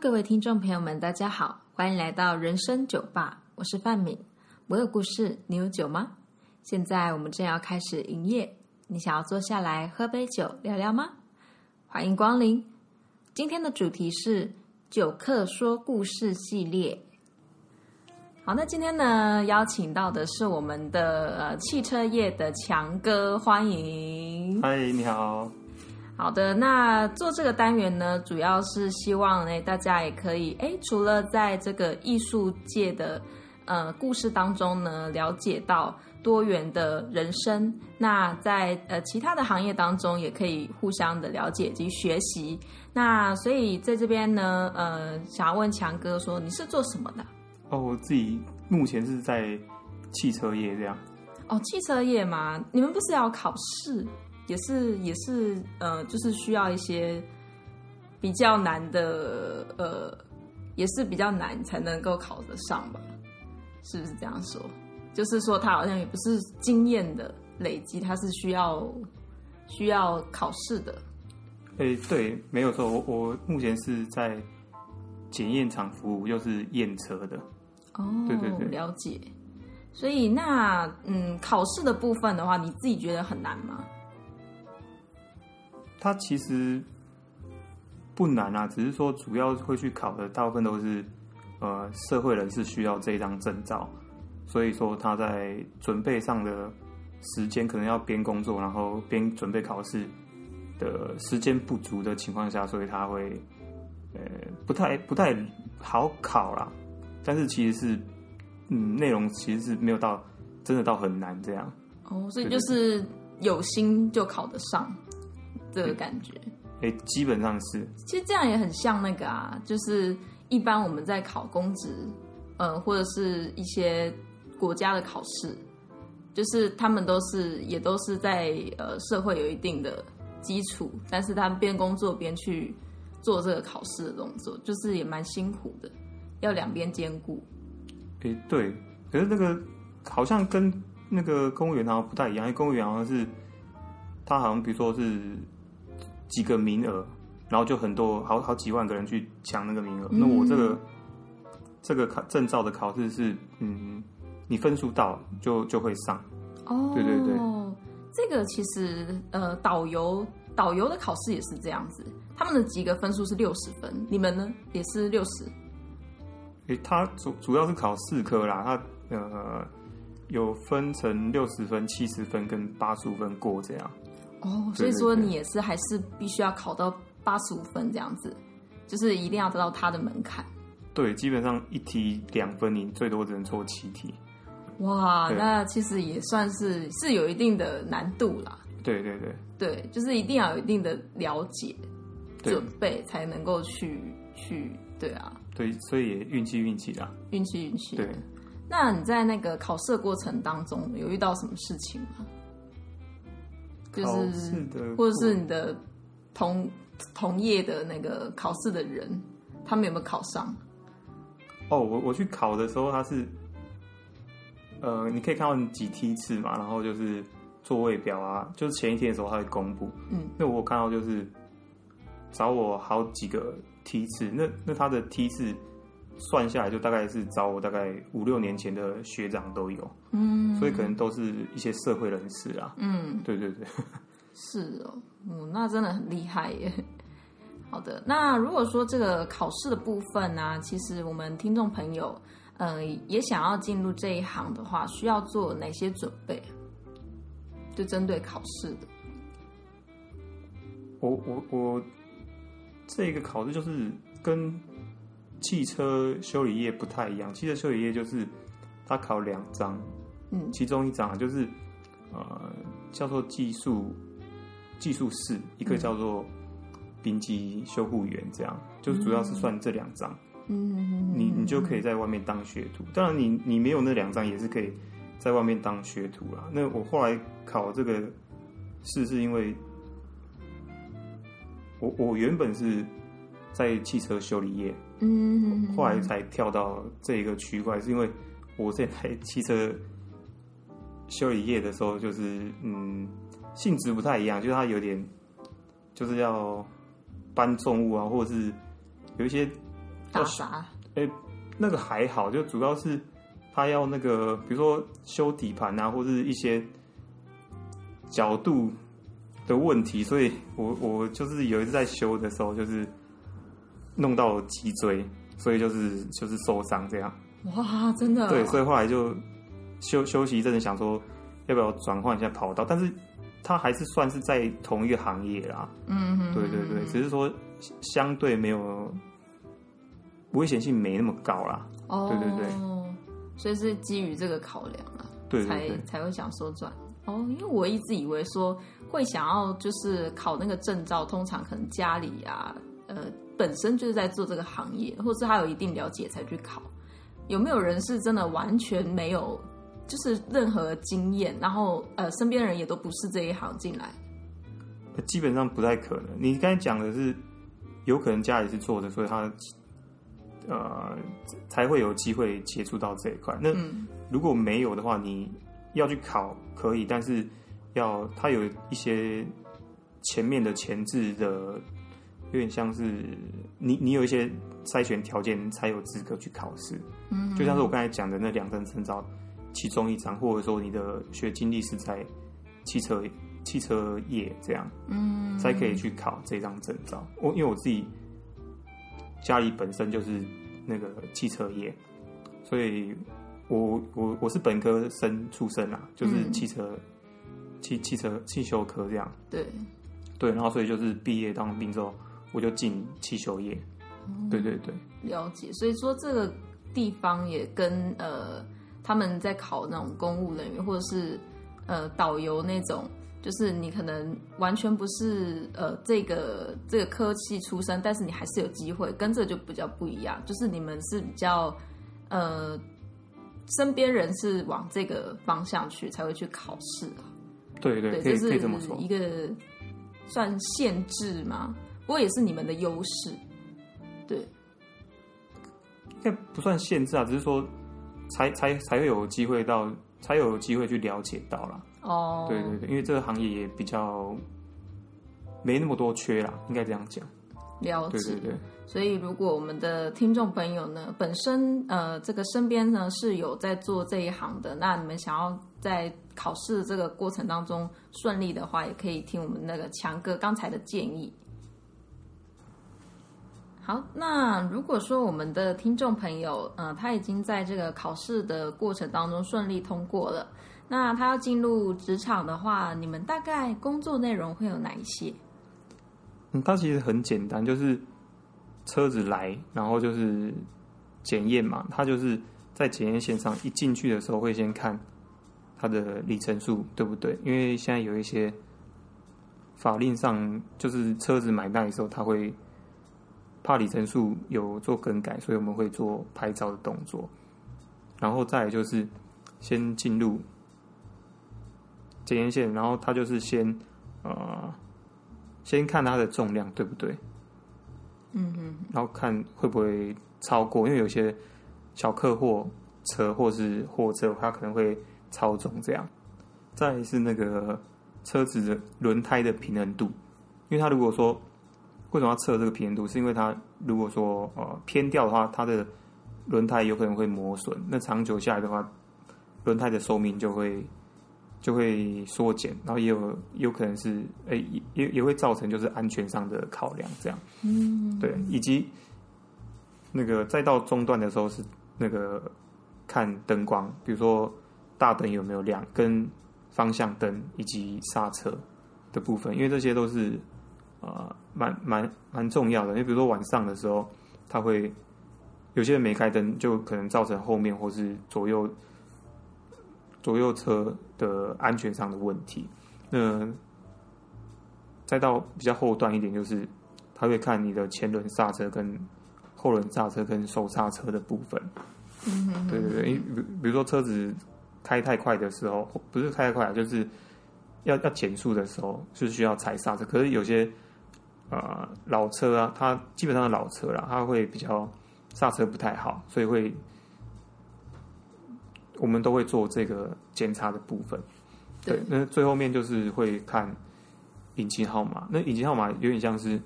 各位听众朋友们，大家好，欢迎来到人生酒吧，我是范敏。我有故事，你有酒吗？现在我们正要开始营业，你想要坐下来喝杯酒聊聊吗？欢迎光临。今天的主题是酒客说故事系列。好，那今天呢，邀请到的是我们的呃汽车业的强哥，欢迎。嗨，你好。好的，那做这个单元呢，主要是希望呢，大家也可以哎，除了在这个艺术界的呃故事当中呢，了解到多元的人生，那在呃其他的行业当中，也可以互相的了解及学习。那所以在这边呢，呃，想要问强哥说，你是做什么的？哦，我自己目前是在汽车业这样。哦，汽车业嘛，你们不是要考试？也是也是呃，就是需要一些比较难的呃，也是比较难才能够考得上吧？是不是这样说？就是说，他好像也不是经验的累积，他是需要需要考试的。哎，对，没有错。我我目前是在检验厂服务，又是验车的。哦，对对对，了解。所以那嗯，考试的部分的话，你自己觉得很难吗？它其实不难啊，只是说主要会去考的大部分都是呃社会人士需要这一张证照，所以说他在准备上的时间可能要边工作，然后边准备考试的时间不足的情况下，所以他会呃不太不太好考啦。但是其实是嗯内容其实是没有到真的到很难这样哦，所以就是有心就考得上。这个感觉，哎，基本上是。其实这样也很像那个啊，就是一般我们在考公职，呃，或者是一些国家的考试，就是他们都是也都是在呃社会有一定的基础，但是他们边工作边去做这个考试的动作，就是也蛮辛苦的，要两边兼顾。哎，对，可是那个好像跟那个公务员好像不太一样，因为公务员好像是他好像比如说是。几个名额，然后就很多好好几万个人去抢那个名额。那我这个这个考证照的考试是，嗯，你分数到就就会上。哦，对对对，这个其实呃，导游导游的考试也是这样子，他们的及格分数是六十分，你们呢也是六十？诶，他主主要是考四科啦，他呃有分成六十分、七十分跟八十五分过这样。哦，所以说你也是还是必须要考到八十五分这样子，就是一定要得到他的门槛。对，基本上一题两分，你最多只能错七题。哇，那其实也算是是有一定的难度啦。对对对，对，就是一定要有一定的了解、准备，才能够去去，对啊。对，所以也运气运气啦，运气运气。对，那你在那个考试过程当中有遇到什么事情吗？就是，或者是你的同同业的那个考试的人，他们有没有考上？哦，我我去考的时候，他是，呃，你可以看到几梯次嘛，然后就是座位表啊，就是前一天的时候他会公布。嗯，那我看到就是找我好几个梯次，那那他的梯次。算下来就大概是找我大概五六年前的学长都有，嗯，所以可能都是一些社会人士啊，嗯，对对对，是哦，嗯，那真的很厉害耶。好的，那如果说这个考试的部分呢，其实我们听众朋友，呃，也想要进入这一行的话，需要做哪些准备？就针对考试的，我我我这个考试就是跟。汽车修理业不太一样，汽车修理业就是它考两张，嗯，其中一张就是呃叫做技术技术室，一个叫做丙级修护员，这样就是主要是算这两张，嗯，你你就可以在外面当学徒，当然你你没有那两张也是可以在外面当学徒啦。那我后来考这个试是因为我我原本是在汽车修理业。嗯，后来才跳到这一个区块，是因为我现在汽车修理业的时候，就是嗯，性质不太一样，就是它有点就是要搬重物啊，或者是有一些打杂。哎，那个还好，就主要是他要那个，比如说修底盘啊，或者一些角度的问题，所以我我就是有一次在修的时候，就是弄到脊椎，所以就是就是受伤这样。哇，真的？对，所以后来就休休息一阵子，想说要不要转换一下跑道，但是他还是算是在同一个行业啦。嗯嗯，对对对，只是说相对没有危险性没那么高啦。哦，对对对，所以是基于这个考量啊，对才才会想说转。哦，因为我一直以为说会想要就是考那个证照，通常可能家里啊，呃，本身就是在做这个行业，或是他有一定了解才去考。有没有人是真的完全没有，就是任何经验，然后呃，身边人也都不是这一行进来？基本上不太可能。你刚才讲的是，有可能家里是做的，所以他呃才会有机会接触到这一块。那如果没有的话，你要去考可以，但是要他有一些前面的前置的。有点像是你，你有一些筛选条件才有资格去考试，嗯，就像是我刚才讲的那两张证照，其中一张，或者说你的学经历是在汽车汽车业这样，嗯，才可以去考这张证照。我因为我自己家里本身就是那个汽车业，所以我我我是本科生出身啊，就是汽车汽汽车汽修科这样，对。对，然后所以就是毕业当兵之后。我就进汽修业，对对对，了解。所以说这个地方也跟呃他们在考那种公务人员或者是呃导游那种，就是你可能完全不是呃这个这个科系出身，但是你还是有机会，跟这就比较不一样。就是你们是比较呃身边人是往这个方向去才会去考试对。对对，可以可以这么说，一个算限制吗？不过也是你们的优势，对，应该不算限制啊，只是说才才才会有机会到，才有机会去了解到了。哦，对对对，因为这个行业也比较没那么多缺啦，应该这样讲。了解，对对对。所以如果我们的听众朋友呢，本身呃这个身边呢是有在做这一行的，那你们想要在考试这个过程当中顺利的话，也可以听我们那个强哥刚才的建议。好，那如果说我们的听众朋友，嗯，他已经在这个考试的过程当中顺利通过了，那他要进入职场的话，你们大概工作内容会有哪一些？嗯，它其实很简单，就是车子来，然后就是检验嘛，他就是在检验线上一进去的时候会先看它的里程数对不对？因为现在有一些法令上，就是车子买卖的时候，他会。怕里程数有做更改，所以我们会做拍照的动作，然后再就是先进入检验线，然后它就是先呃先看它的重量对不对？嗯嗯，然后看会不会超过，因为有些小客货车或是货车，它可能会超重这样。再是那个车子的轮胎的平衡度，因为它如果说。为什么要测这个平衡度？是因为它如果说呃偏掉的话，它的轮胎有可能会磨损。那长久下来的话，轮胎的寿命就会就会缩减，然后也有有可能是诶也也会造成就是安全上的考量这样。嗯，对，以及那个再到中段的时候是那个看灯光，比如说大灯有没有亮，跟方向灯以及刹车的部分，因为这些都是。啊，蛮蛮蛮重要的。你比如说晚上的时候，它会有些人没开灯，就可能造成后面或是左右左右车的安全上的问题。那再到比较后段一点，就是他会看你的前轮刹车跟后轮刹车跟手刹车的部分。嗯，对对对，因比比如说车子开太快的时候，不是开太快，就是要要减速的时候，是需要踩刹车。可是有些呃，老车啊，它基本上的老车啦，它会比较刹车不太好，所以会我们都会做这个检查的部分。对，那最后面就是会看引擎号码。那引擎号码有点像是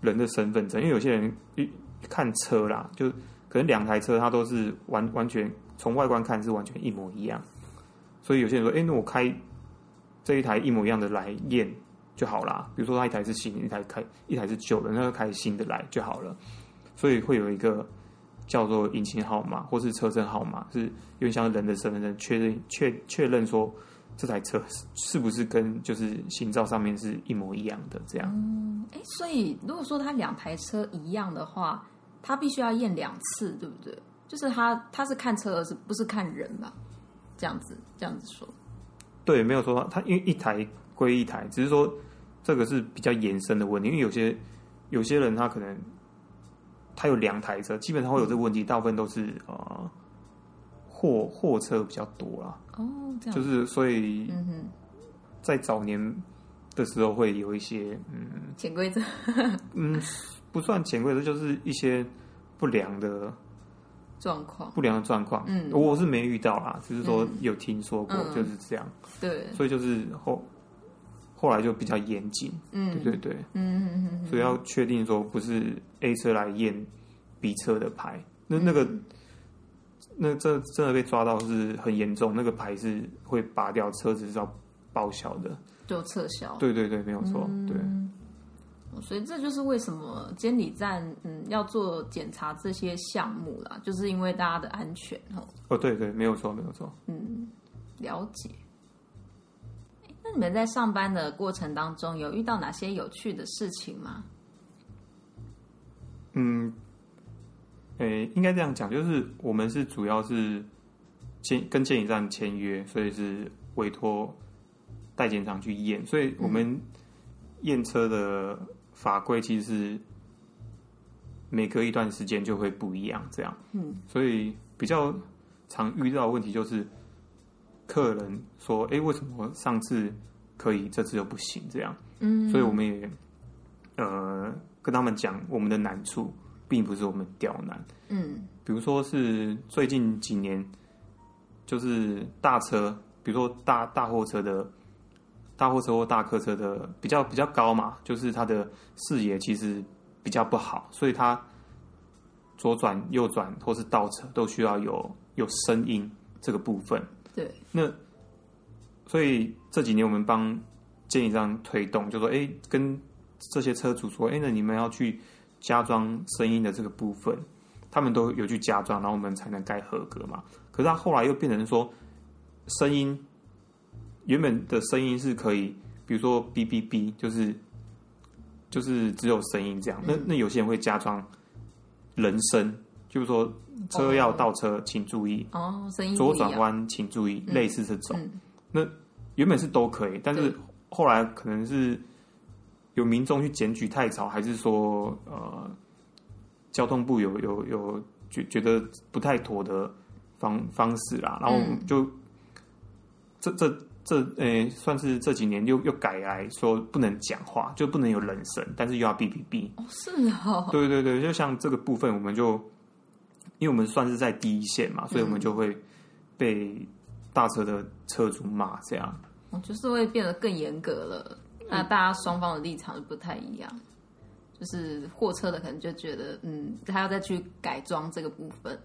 人的身份证，因为有些人一看车啦，就可能两台车它都是完完全从外观看是完全一模一样，所以有些人说，哎，那我开这一台一模一样的来验就好啦。比如说，它一台是新的，一台开一台是旧的，那就开新的来就好了。所以会有一个叫做引擎号码或是车身号码，是有点像人的身份证确认确确认说这台车是不是跟就是行照上面是一模一样的这样。嗯，哎，所以如果说他两台车一样的话，他必须要验两次，对不对？就是他他是看车，而是不是看人吧？这样子这样子说。对，没有说他因为一台归一台，只是说这个是比较延伸的问题，因为有些有些人他可能。他有两台车，基本上会有这个问题，大部分都是呃货货车比较多啦。哦，这样就是所以，嗯哼，在早年的时候会有一些嗯潜规则，嗯，不算潜规则，就是一些不良的状况，不良的状况。嗯，我是没遇到啦，只是说有听说过，就是这样。对，所以就是后。后来就比较严谨，嗯，对对对，嗯嗯嗯，所以要确定说不是 A 车来验 B 车的牌，那那个那这真的被抓到是很严重，那个牌是会拔掉，车子是要报销的，就撤销。对对对，没有错，对。所以这就是为什么监理站嗯要做检查这些项目啦，就是因为大家的安全哦。哦，对对，没有错，没有错。嗯，了解。那你们在上班的过程当中，有遇到哪些有趣的事情吗？嗯，诶，应该这样讲，就是我们是主要是签跟建营站签约，所以是委托代检厂去验，所以我们验车的法规其实是每隔一段时间就会不一样，这样。嗯，所以比较常遇到的问题就是。客人说：“哎，为什么上次可以，这次又不行？这样，嗯，所以我们也呃跟他们讲，我们的难处并不是我们刁难，嗯，比如说是最近几年，就是大车，比如说大大货车的，大货车或大客车的比较比较高嘛，就是它的视野其实比较不好，所以它左转、右转或是倒车都需要有有声音这个部分。”对，那所以这几年我们帮建议样推动，就说哎，跟这些车主说，哎，那你们要去加装声音的这个部分，他们都有去加装，然后我们才能盖合格嘛。可是他后来又变成说，声音原本的声音是可以，比如说哔哔哔，就是就是只有声音这样。那那有些人会加装人声，就是说。车要倒车，请注意哦。声音左转弯，请注意，类似这种。那原本是都可以，但是后来可能是有民众去检举太吵，还是说呃，交通部有有有觉觉得不太妥的方方式啦，然后就这这这诶，算是这几年又又改来说不能讲话，就不能有人声，但是又要哔哔哔。哦，是哦。对对对，就像这个部分，我们就。因为我们算是在第一线嘛，所以我们就会被大车的车主骂，这样，就是会变得更严格了。那大家双方的立场就不太一样，就是货车的可能就觉得，嗯，他要再去改装这个部分。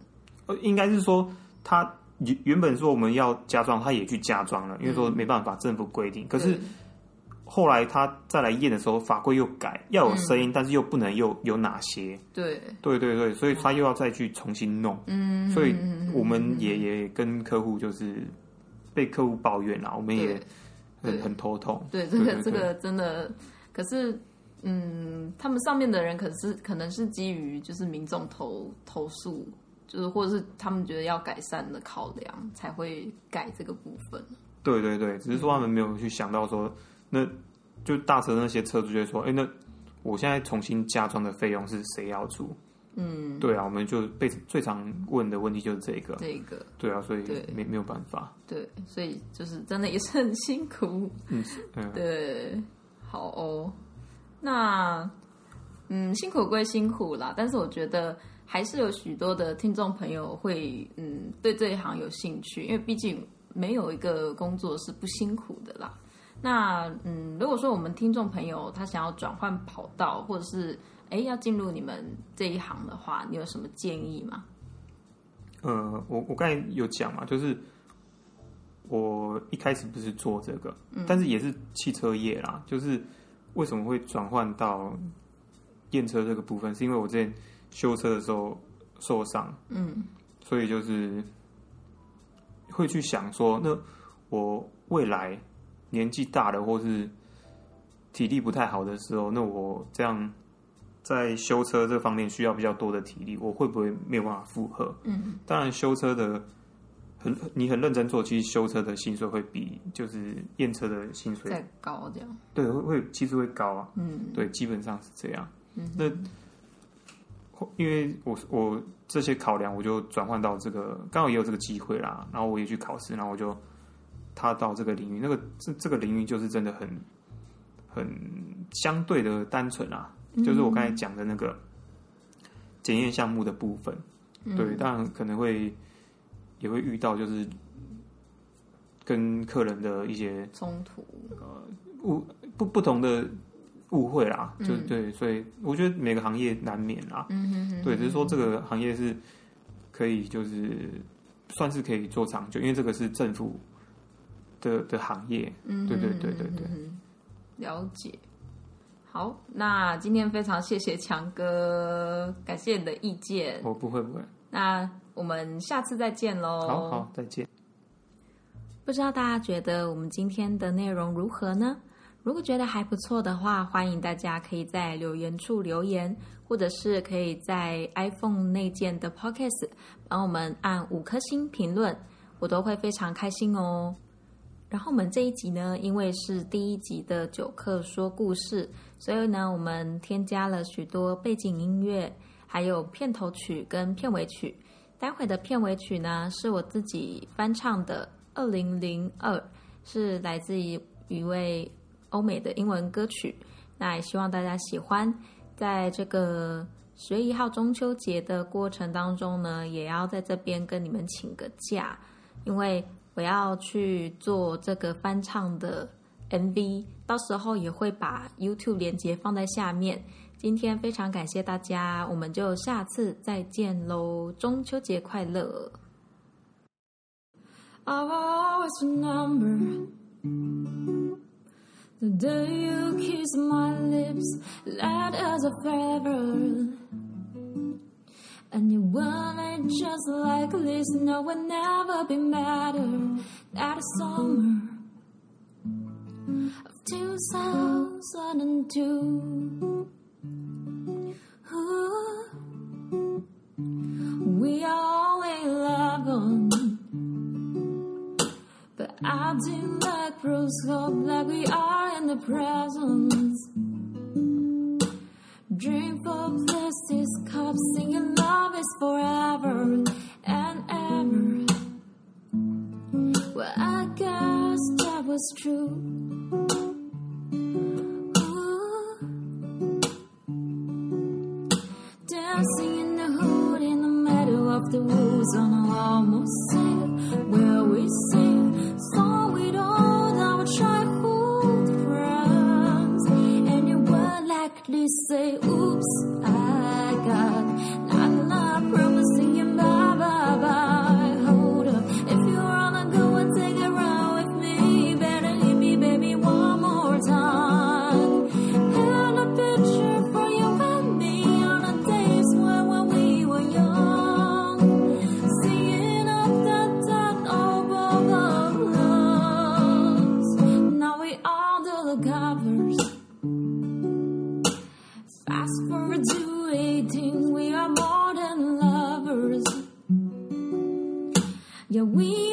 呃，应该是说他原原本说我们要加装，他也去加装了，因为说没办法，政府规定。可是。后来他再来验的时候，法规又改，要有声音，但是又不能又有哪些？对，对对对，所以他又要再去重新弄。嗯，所以我们也也跟客户就是被客户抱怨啦，我们也很很头痛。对，这个这个真的，可是嗯，他们上面的人可是可能是基于就是民众投投诉，就是或者是他们觉得要改善的考量才会改这个部分。对对对，只是说他们没有去想到说。那就大车那些车主就说：“哎，那我现在重新加装的费用是谁要出？”嗯，对啊，我们就被最常问的问题就是这个，这个，对啊，所以没没有办法，对，所以就是真的也是很辛苦，嗯，对，好哦，那嗯，辛苦归辛苦啦，但是我觉得还是有许多的听众朋友会嗯对这一行有兴趣，因为毕竟没有一个工作是不辛苦的啦。那嗯，如果说我们听众朋友他想要转换跑道，或者是哎要进入你们这一行的话，你有什么建议吗？呃，我我刚才有讲嘛，就是我一开始不是做这个，但是也是汽车业啦。就是为什么会转换到验车这个部分，是因为我之前修车的时候受伤，嗯，所以就是会去想说，那我未来年纪大了，或是体力不太好的时候，那我这样。在修车这方面需要比较多的体力，我会不会没有办法负荷？嗯，当然修车的很你很认真做，其实修车的薪水会比就是验车的薪水再高，这样对会会其实会高啊。嗯，对，基本上是这样。嗯，那因为我我这些考量，我就转换到这个刚好也有这个机会啦，然后我也去考试，然后我就踏到这个领域。那个这这个领域就是真的很很相对的单纯啊。就是我刚才讲的那个检验项目的部分，对，当然可能会也会遇到，就是跟客人的一些冲突，呃，误不不同的误会啦，就对，所以我觉得每个行业难免啦，嗯哼哼，对，只是说这个行业是可以，就是算是可以做长久，因为这个是政府的的行业，嗯，对对对对对，了解。好，那今天非常谢谢强哥，感谢你的意见。我不会不会。那我们下次再见喽。好好，再见。不知道大家觉得我们今天的内容如何呢？如果觉得还不错的话，欢迎大家可以在留言处留言，或者是可以在 iPhone 内建的 Podcast 帮我们按五颗星评论，我都会非常开心哦。然后我们这一集呢，因为是第一集的九课说故事。所以呢，我们添加了许多背景音乐，还有片头曲跟片尾曲。待会的片尾曲呢，是我自己翻唱的《二零零二》，是来自于一位欧美的英文歌曲。那也希望大家喜欢。在这个十月一号中秋节的过程当中呢，也要在这边跟你们请个假，因为我要去做这个翻唱的。MV 到时候也会把 YouTube 连接放在下面。今天非常感谢大家，我们就下次再见喽！中秋节快乐。And you wanted just like this, no one ever be better. That summer of 2002. Ooh. We all in love, on. but I do like rose gold, like we are in the presence. We